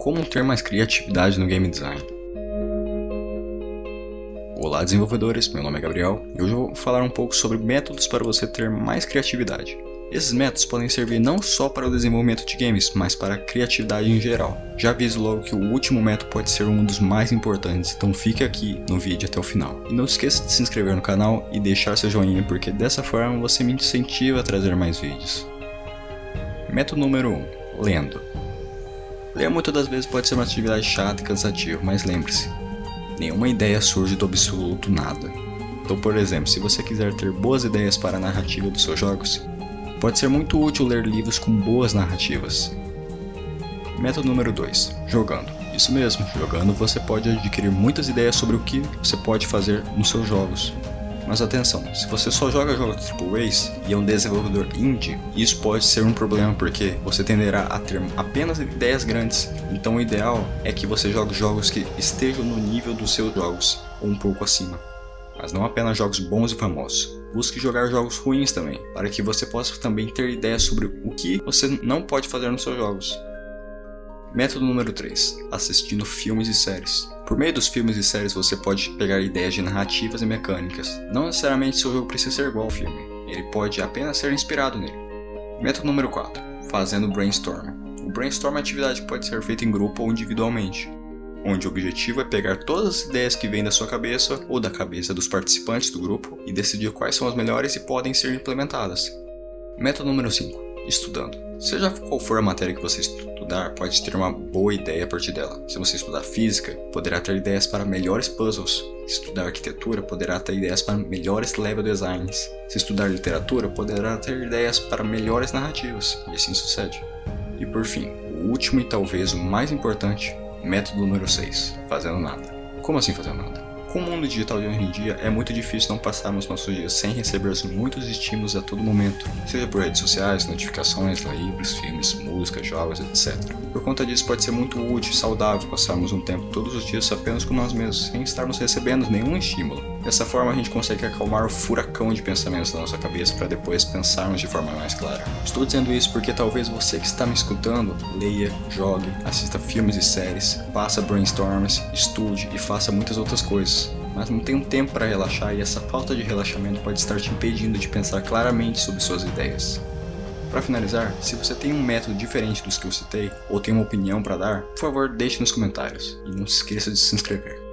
Como ter mais criatividade no game design? Olá desenvolvedores, meu nome é Gabriel e hoje eu vou falar um pouco sobre métodos para você ter mais criatividade. Esses métodos podem servir não só para o desenvolvimento de games, mas para a criatividade em geral. Já aviso logo que o último método pode ser um dos mais importantes, então fique aqui no vídeo até o final. E não esqueça de se inscrever no canal e deixar seu joinha, porque dessa forma você me incentiva a trazer mais vídeos. Método número 1. Lendo. Ler muitas das vezes pode ser uma atividade chata e cansativa, mas lembre-se, nenhuma ideia surge do absoluto nada. Então, por exemplo, se você quiser ter boas ideias para a narrativa dos seus jogos, pode ser muito útil ler livros com boas narrativas. Método número 2: Jogando. Isso mesmo, jogando você pode adquirir muitas ideias sobre o que você pode fazer nos seus jogos. Mas atenção, se você só joga jogos AAAs e é um desenvolvedor indie, isso pode ser um problema porque você tenderá a ter apenas ideias grandes. Então o ideal é que você jogue jogos que estejam no nível dos seus jogos, ou um pouco acima. Mas não apenas jogos bons e famosos. Busque jogar jogos ruins também, para que você possa também ter ideias sobre o que você não pode fazer nos seus jogos. Método número 3: assistindo filmes e séries. Por meio dos filmes e séries você pode pegar ideias de narrativas e mecânicas. Não necessariamente seu jogo precisa ser igual ao filme, ele pode apenas ser inspirado nele. Método número 4: fazendo brainstorm. O brainstorm é uma atividade que pode ser feita em grupo ou individualmente, onde o objetivo é pegar todas as ideias que vêm da sua cabeça ou da cabeça dos participantes do grupo e decidir quais são as melhores e podem ser implementadas. Método número 5: estudando. Seja qual for a matéria que você estudar, pode ter uma boa ideia a partir dela. Se você estudar física, poderá ter ideias para melhores puzzles. Se estudar arquitetura, poderá ter ideias para melhores level designs. Se estudar literatura, poderá ter ideias para melhores narrativas, e assim sucede. E por fim, o último e talvez o mais importante, método número 6, fazendo nada. Como assim fazendo nada? Com o mundo digital de hoje em dia, é muito difícil não passarmos nossos dias sem receber muitos estímulos a todo momento, seja por redes sociais, notificações, livros, filmes, música, jogos, etc. Por conta disso, pode ser muito útil e saudável passarmos um tempo todos os dias apenas com nós mesmos, sem estarmos recebendo nenhum estímulo. Dessa forma, a gente consegue acalmar o furacão de pensamentos da nossa cabeça para depois pensarmos de forma mais clara. Estou dizendo isso porque talvez você que está me escutando leia, jogue, assista filmes e séries, faça brainstorms, estude e faça muitas outras coisas mas não tem um tempo para relaxar e essa falta de relaxamento pode estar te impedindo de pensar claramente sobre suas ideias. Para finalizar, se você tem um método diferente dos que eu citei ou tem uma opinião para dar, por favor deixe nos comentários e não se esqueça de se inscrever.